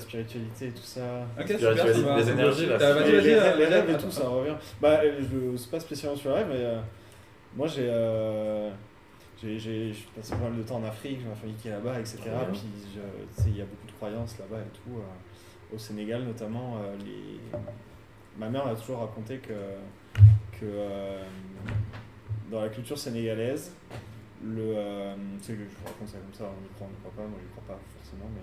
spiritualité et tout ça. Ok, super. Spiritualité, ça va. les énergies, là. Vas-y, les, euh, rêves et tout, ça revient. Bah, je c'est pas spécialement sur les rêves, mais euh, moi j'ai. euh, j'ai- passé pas mal de temps en Afrique, j'ai ma famille qui est là-bas, etc. Puis je- tu sais, il y a beaucoup de croyances là-bas et tout. euh, au Sénégal notamment, euh, les... ma mère m'a toujours raconté que, que euh, dans la culture sénégalaise, le, euh, tu sais que je vous raconte ça comme ça, on y croit, on y croit pas, moi je crois pas forcément, mais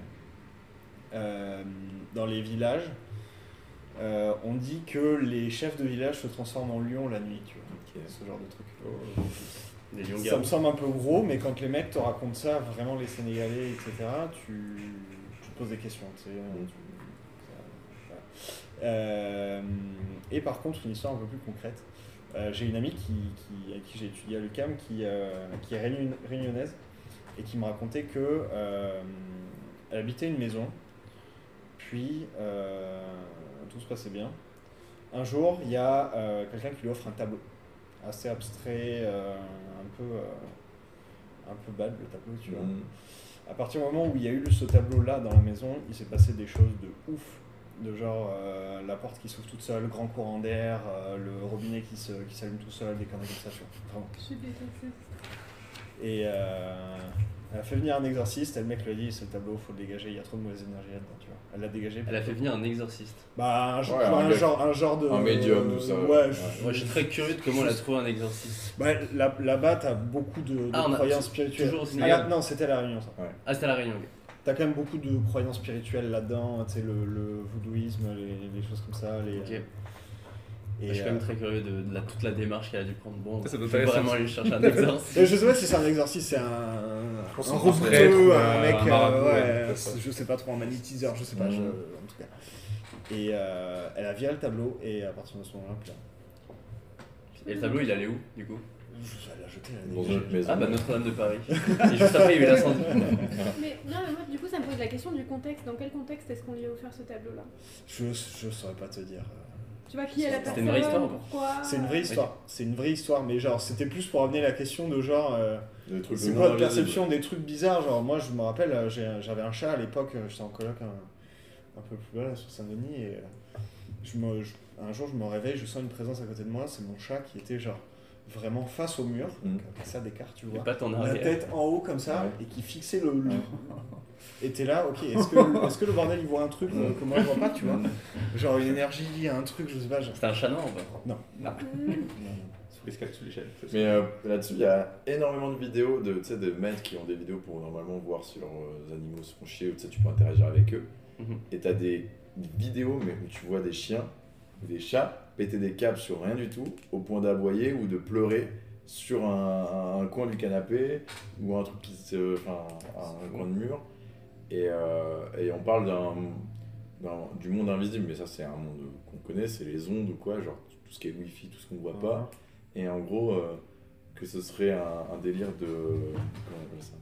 euh, dans les villages, euh, on dit que les chefs de village se transforment en lions la nuit, tu vois, ce genre de truc. Des lions Ça me semble un peu gros, mais quand les mecs te racontent ça, vraiment les Sénégalais, etc., tu, tu te poses des questions. tu sais, Mm. tu-. Euh, et par contre, une histoire un peu plus concrète. Euh, J'ai une amie qui, qui, avec qui j'ai étudié à l'UCAM qui, euh, qui est réunion- réunionnaise et qui me racontait que elle habitait une maison, puis euh, tout se passait bien. Un jour, il y a euh, quelqu'un qui lui offre un tableau assez abstrait, euh, un peu euh, un peu bad le tableau, tu vois. Mm. À partir du moment où il y a eu ce tableau-là dans la maison, il s'est passé des choses de ouf. De genre euh, la porte qui s'ouvre toute seule, le grand courant d'air, euh, le robinet qui se- qui s'allume tout seul, des vois. Vraiment. Je suis détestée. Et euh, elle a fait venir un exorciste, et le mec lui a dit ce tableau, faut le dégager, il y a trop de mauvaise énergie là-dedans, tu vois. Elle l'a dégagé. Elle a fait venir un exorciste. Bah, un, genre- Ouais, un genre, un genre de. un médium, tout ça, Ouais, ouais. je- Moi, je suis très curieux de comment elle a trouvé un exorciste. Bah, là- Là-bas, t'as beaucoup de, de Ah, croyances spirituelles. toujours au Ah, Sénégal non, c'était à la Réunion, ça. Ah, c'était à la Réunion. ok. T'as quand même beaucoup de croyances spirituelles là-dedans, tu sais, le, le voodooisme, les, les choses comme ça. Les, Ok. Et, je suis quand même euh, très curieux de, de la, toute la démarche qu'elle a dû prendre. Bon, Ça, ça je doit vais vraiment aller chercher un exorciste. euh, Je sais pas si c'est un exorciste, c'est un, un pense un un un mec, euh, marabout, ouais, je sais pas trop, un magnétiseur, je sais pas, je- en tout cas. Et euh, elle a viré le tableau, et à partir de ce moment-là. Et le tableau, il allait où, du coup? Je- Elle l'a jeté, l'a. Ah, bah Notre-Dame de Paris. Et juste après, il y a eu l'incendie. Mais non, mais moi, du coup, ça me pose la question du contexte. Dans quel contexte est-ce qu'on lui a offert ce tableau-là? Je, je saurais pas te dire. Tu vois qui est la C'était personne une vraie histoire ou pas Pourquoi C'est une vraie histoire, c'est une vraie histoire, mais genre, c'était plus pour amener la question de genre. euh, Des trucs C'est quoi perception des trucs bizarres Genre, moi, je me rappelle, euh, j'avais un chat à l'époque, euh, j'étais en coloc un, un peu plus bas, là, sur Saint-Denis, et je me, je- un jour, je me réveille, je sens une présence à côté de moi, c'est mon chat qui était genre vraiment face au mur, Mm. donc avec ça d'écart, tu vois. La tête en haut comme ça, Ouais. et qui fixait le. le... Et t'es là, ok, est-ce que, est que le bordel il voit un truc que moi je vois pas, tu vois Genre une énergie, un truc, je sais pas. genre- C'était un chat noir ou pas? Sous l'escalier, sous l'échelle. Mais euh, là-dessus, il y a énormément de vidéos de, tu sais, de mecs qui ont des vidéos pour normalement voir si leurs euh, animaux se font chier ou tu sais, tu peux interagir avec eux. Mhm. Et t'as des vidéos mais où tu vois des chiens ou des chats péter des câbles sur rien du tout au point d'aboyer ou de pleurer sur un, un- un coin du canapé ou un truc qui se. Enfin, un coin de mur. Et, euh, et on parle d'un, du monde invisible, mais ça c'est un monde qu'on connaît, c'est les ondes ou quoi, genre tout ce qui est wifi, tout ce qu'on voit pas. Et en gros, euh, que ce serait un, délire de. Comment on appelle ça?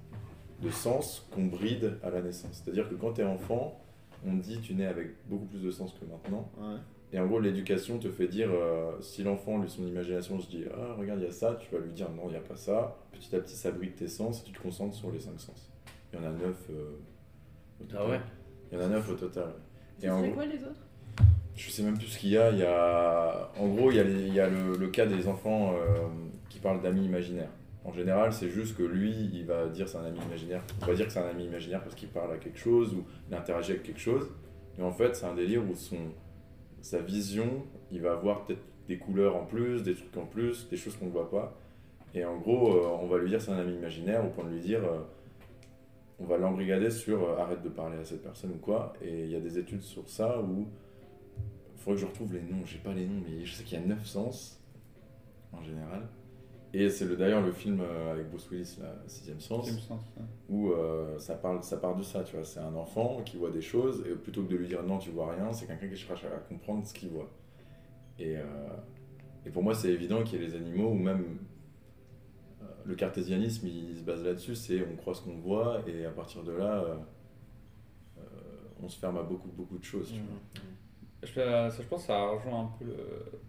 De sens qu'on bride à la naissance. C'est-à-dire que quand t'es enfant, on te dit tu nais avec beaucoup plus de sens que maintenant. Ouais. Et en gros, l'éducation te fait dire, euh, si l'enfant, lui, son imagination se dit Ah, regarde, il y a ça, tu vas lui dire Non, il n'y a pas ça. Petit à petit, ça bride tes sens et tu te concentres sur les cinq sens. Il y en a neuf euh, au total. Ah ouais? Il y en a neuf au total. Ce Et en serait gros, quoi les autres? Je sais même plus ce qu'il y a. Il y a... En gros, il y a, les- il y a le, le cas des enfants euh, qui parlent d'amis imaginaires. En général, c'est juste que lui, il va dire c'est un ami imaginaire. Il va dire que c'est un ami imaginaire parce qu'il parle à quelque chose ou il interagit avec quelque chose. Mais en fait, c'est un délire où son, sa vision, il va avoir peut-être des couleurs en plus, des trucs en plus, des choses qu'on ne voit pas. Et en gros, euh, on va lui dire c'est un ami imaginaire au point de lui dire euh, on va l'embrigader sur euh, arrête de parler à cette personne ou quoi. Et il y a des études sur ça où il faudrait que je retrouve les noms, j'ai pas les noms, mais je sais qu'il y a 9 sens en général. Et c'est le- d'ailleurs le film euh, avec Bruce Willis, la sixième sens, ça. où euh, ça, parle, ça part de ça, tu vois. C'est un enfant qui voit des choses, et plutôt que de lui dire non, tu vois rien, c'est quelqu'un qui cherche à comprendre ce qu'il voit. Et, euh, et pour moi, c'est évident qu'il y a les animaux, ou même euh, le cartésianisme, il se base là-dessus, c'est on croit ce qu'on voit, et à partir de là, on se ferme à beaucoup, beaucoup de choses, tu vois. Je, ça, je pense que ça rejoint un peu le.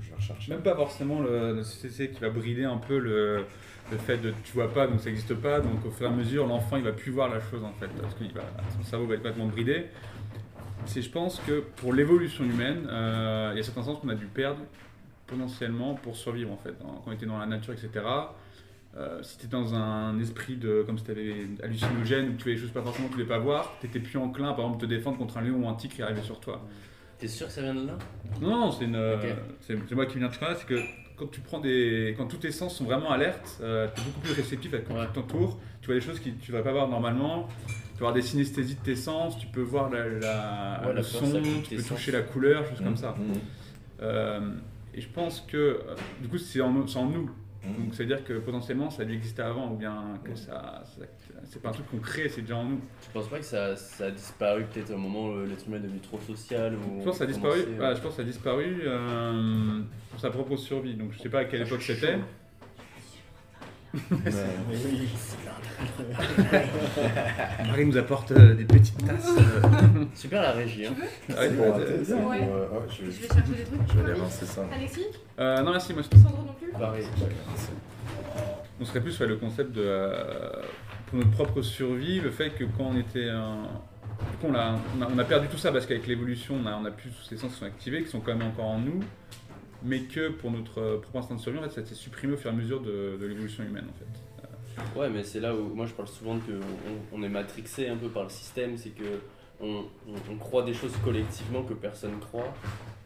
Je. Même pas forcément le, CCC qui va brider un peu le, le fait de tu vois pas, donc ça n'existe pas, donc au fur et à mesure, l'enfant il va plus voir la chose en fait, parce que son cerveau va être complètement bridé. c'est, je pense que pour l'évolution humaine, euh, il y a certains sens qu'on a dû perdre potentiellement pour survivre en fait. Quand on était dans la nature, etc. Euh, si tu dans un esprit de, comme si tu avais hallucinogène, où tu voyais des choses pas forcément tu voulais pas voir, tu plus enclin par exemple te défendre contre un lion ou un tigre qui arrivait sur toi. T'es sûr que ça vient de là Non, non, c'est une, euh, c'est c'est moi qui viens de là, c'est que quand tu prends des, quand tous tes sens sont vraiment alertes, tu es beaucoup plus réceptif à ce Ouais. qui t'entoure. Tu vois des choses que tu ne vas pas voir normalement. Tu vas avoir des synesthésies de tes sens. Tu peux voir la, la- Ouais, le la son, tu peux sens. toucher la couleur, choses comme Mhm. ça. Mhm. Euh, et je pense que euh, du coup c'est en, c'est en nous. Mhm. Donc ça veut dire que potentiellement ça a dû exister avant ou bien que ça, ça- c'est pas un truc qu'on crée, c'est déjà en nous. Tu penses pas que ça, ça a disparu peut-être au moment où l'être humain est devenu trop social ou Je pense que ça a disparu. commençait, ouais, je pense que ça a disparu euh, pour sa propre survie. Donc je sais pas à quelle époque c'était. Marie nous apporte euh, des petites tasses. Super la régie. Hein. Ah, euh, Ouais. euh, ouais, je, Je vais je chercher des trucs. vais aller Marie rincer ça. Alexis euh, non merci moi c'est tout. Sandro non plus Pareil. Je rincer. On serait plus sur le concept de euh, pour notre propre survie, le fait que quand on était un- du coup, on, a, on, a, on a perdu tout ça parce qu'avec l'évolution, on a, on a plus tous ces sens qui sont activés, qui sont quand même encore en nous, mais que pour notre euh, propre instinct de survie, en fait, ça s'est supprimé au fur et à mesure de, de l'évolution humaine. En fait. Ouais, mais c'est là où moi je parle souvent que on, on est matrixé un peu par le système, c'est que on, on- on croit des choses collectivement que personne croit,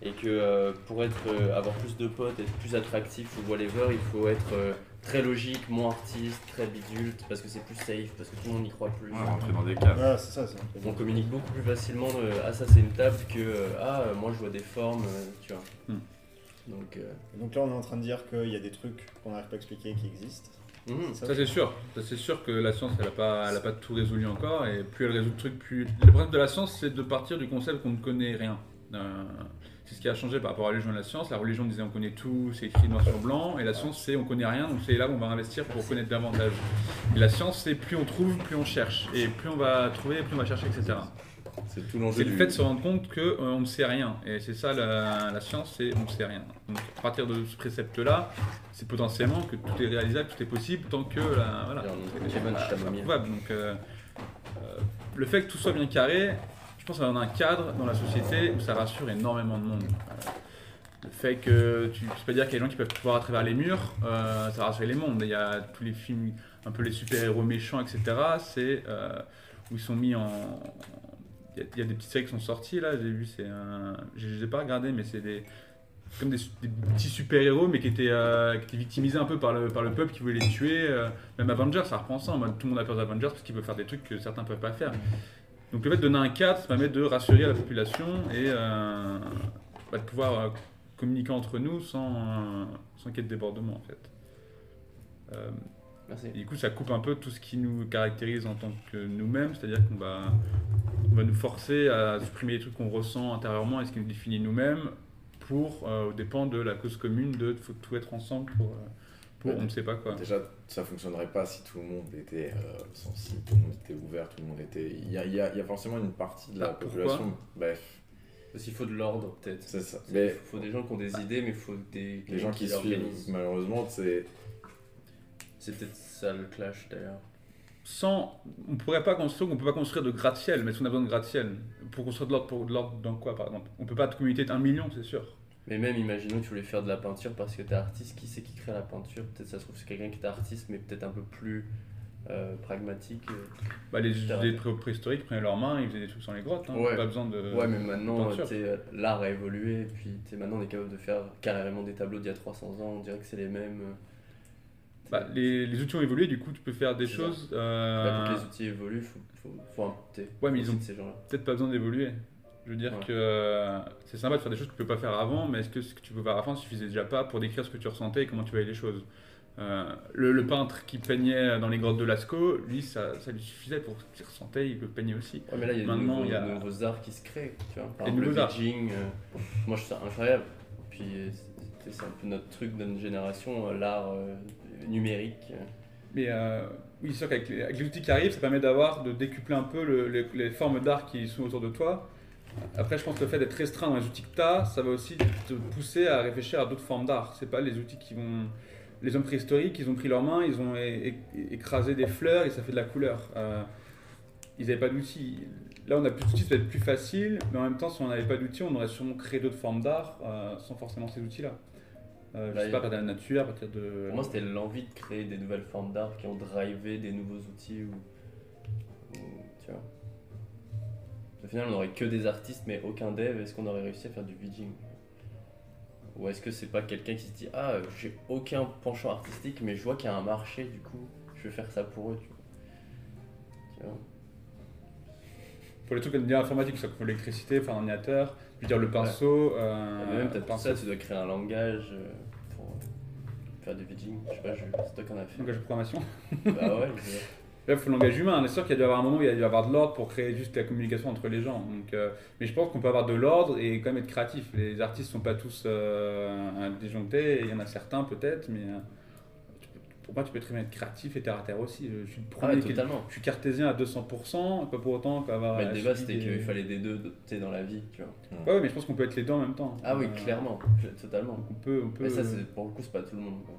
et que euh, pour être euh, avoir plus de potes, être plus attractif ou whatever, il faut être euh, très logique, moins artiste, très bidule, parce que c'est plus safe, parce que tout le monde n'y croit plus. Ah, rentrer dans des caves. C'est ça. On communique beaucoup plus facilement ah ça c'est une table que euh, ah euh, moi je vois des formes, euh, tu vois. Hmm. Donc euh, Donc là, on est en train de dire qu'il y a des trucs qu'on n'arrive pas à expliquer qui existent. mhm. Ça, Ça c'est sûr. Ça c'est sûr que la science elle a pas, elle a pas tout résolu encore et plus elle résout le truc, plus le problème de la science c'est de partir du concept qu'on ne connaît rien. Euh, c'est ce qui a changé par rapport à la religion et la science. La religion disait on connaît tout, c'est écrit noir sur blanc et la science c'est on connaît rien donc c'est là où on va investir pour connaître davantage. Et la science c'est plus on trouve, plus on cherche et plus on va trouver, plus on va chercher, etc. C'est tout l'enjeu C'est le du- fait de se rendre compte qu'on ne sait rien. Et c'est ça la, la science, c'est on ne sait rien. Donc à partir de ce précepte-là, c'est potentiellement que tout est réalisable, tout est possible tant que la, voilà, c'est-. Donc euh, euh, le fait que tout soit bien carré, je pense que ça donne un cadre dans la société où ça rassure énormément de monde. Euh, le fait que tu peux pas dire qu'il y a des gens qui peuvent voir à travers les murs, euh, ça rassure les mondes. Il y a tous les films, un peu les super-héros méchants, etc. C'est euh, où ils sont mis en. Il y, a, des petites séries qui sont sorties là, j'ai vu, c'est un. Je les ai pas regardé, mais c'est des. Comme des, petits super-héros, mais qui étaient, euh, qui étaient victimisés un peu par le, par le peuple qui voulait les tuer. euh, même Avengers, ça reprend ça. tout le monde a peur d'Avengers parce qu'ils veulent faire des trucs que certains peuvent pas faire. Donc le fait de donner un cadre, ça permet de rassurer la population et euh, bah, de pouvoir communiquer entre nous sans, sans qu'il y ait de débordement en fait. Merci. et du coup, ça coupe un peu tout ce qui nous caractérise en tant que nous-mêmes, c'est-à-dire qu'on va, on va nous forcer à supprimer les trucs qu'on ressent intérieurement et ce qui nous définit nous-mêmes pour, euh, aux dépens de la cause commune, de faut tout être ensemble pour, euh, pour Ouais. on ne sait pas quoi. Déjà, ça fonctionnerait pas si tout le monde était euh, sensible, tout le monde était ouvert, tout le monde était. Il y a, il y a- il y a forcément une partie de la Ah, population. Bref, Parce qu'il faut de l'ordre peut-être. c'est ça. Il Mais faut des gens qui ont des idées, mais il faut des les gens qui suivent, l'organisent. malheureusement, c'est. C'est peut-être ça le clash d'ailleurs. sans, on pourrait pas construire, on peut pas construire de gratte-ciel, mais si on a besoin de gratte-ciel, pour construire de l'ordre, pour de l'ordre dans quoi par exemple? On peut pas te communiquer un million, c'est sûr. Mais même, imaginons que tu voulais faire de la peinture parce que t'es artiste, qui c'est qui crée la peinture? Peut-être ça se trouve c'est quelqu'un qui est artiste, mais peut-être un peu plus euh, pragmatique. euh. Bah, les, pré- préhistoriques prenaient leurs mains, ils faisaient des trucs sans les grottes, hein. Ouais. pas besoin de. ouais, mais maintenant, peinture. euh, t'sais, euh, l'art a évolué, et puis t'sais, maintenant on est capable de faire carrément des tableaux d'il y a 300 ans, on dirait que c'est les mêmes. euh. Bah, les, les outils ont évolué, du coup tu peux faire des choses. Bah, euh, pour que les outils évoluent, faut, faut, faut Ouais, mais ils ont- peut-être pas besoin d'évoluer. Je veux dire Ouais. que euh, c'est sympa de faire des choses que tu peux pas faire avant, mais est-ce que ce que tu peux faire avant suffisait déjà pas pour décrire ce que tu ressentais et comment tu voyais les choses? Euh, le, le peintre qui peignait dans les grottes de Lascaux, lui, ça, ça lui suffisait pour ce qu'il ressentait, il peut peigner aussi. Ouais, mais là, il y a de Maintenant, nouveaux, il y a- de nouveaux arts qui se créent, tu vois. Par exemple, le nouveaux arts. Beijing, euh, moi je trouve ça incroyable. Puis c'est un peu notre truc de notre génération, l'art numérique. Mais euh, oui, c'est sûr qu'avec les, outils qui arrivent, ça permet d'avoir, de décupler un peu le- les, formes d'art qui sont autour de toi. Après, je pense que le fait d'être restreint dans les outils que tu as, ça va aussi te pousser à réfléchir à d'autres formes d'art. C'est pas les outils qui vont. Les hommes préhistoriques, ils ont pris leurs mains, ils ont écrasé des fleurs et ça fait de la couleur. Euh, ils n'avaient pas d'outils. Là, on a plus d'outils, ça va être plus facile, mais en même temps, si on n'avait pas d'outils, on aurait sûrement créé d'autres formes d'art euh, sans forcément ces outils-là. Euh, je Là, sais pas, la nature, à partir de. Pour moi, c'était l'envie de créer des nouvelles formes d'art qui ont drivé des nouveaux outils ou. ou- tu vois. Au final, on n'aurait que des artistes mais aucun dev. Est-ce qu'on aurait réussi à faire du vidging Ou est-ce que c'est pas quelqu'un qui se dit Ah, j'ai aucun penchant artistique, mais je vois qu'il y a un marché, du coup, je vais faire ça pour eux, tu vois. Pour les trucs comme dire informatique, ça pour l'électricité, enfin l'ordinateur, je veux dire le pinceau. euh, Mais même peut-être pour pinceau, ça, tu dois créer un langage euh, pour faire du vidging. Je sais pas, je... c'est toi qui en as fait. langage de programmation. bah ouais, je- Là, il faut le langage humain. C'est sûr qu'il y a dû y avoir un moment où il y a dû y avoir de l'ordre pour créer juste la communication entre les gens. Donc, euh, mais je pense qu'on peut avoir de l'ordre et quand même être créatif. Les artistes sont pas tous euh, disjonctés. Il y en a certains peut-être, mais euh, pour moi, tu peux très bien être créatif et terre à terre aussi. Je suis le Ah premier ouais, qui- totalement. je suis cartésien à 200%, pas pour autant qu'avoir. Mais le débat, c'était qu'il fallait des deux dans la vie, tu vois. Ouais, ouais, mais je pense qu'on peut être les deux en même temps. Ah oui, Euh, clairement, cl- totalement. donc on peut, on peut. Mais ça, c'est- pour le coup, c'est pas tout le monde. quoi.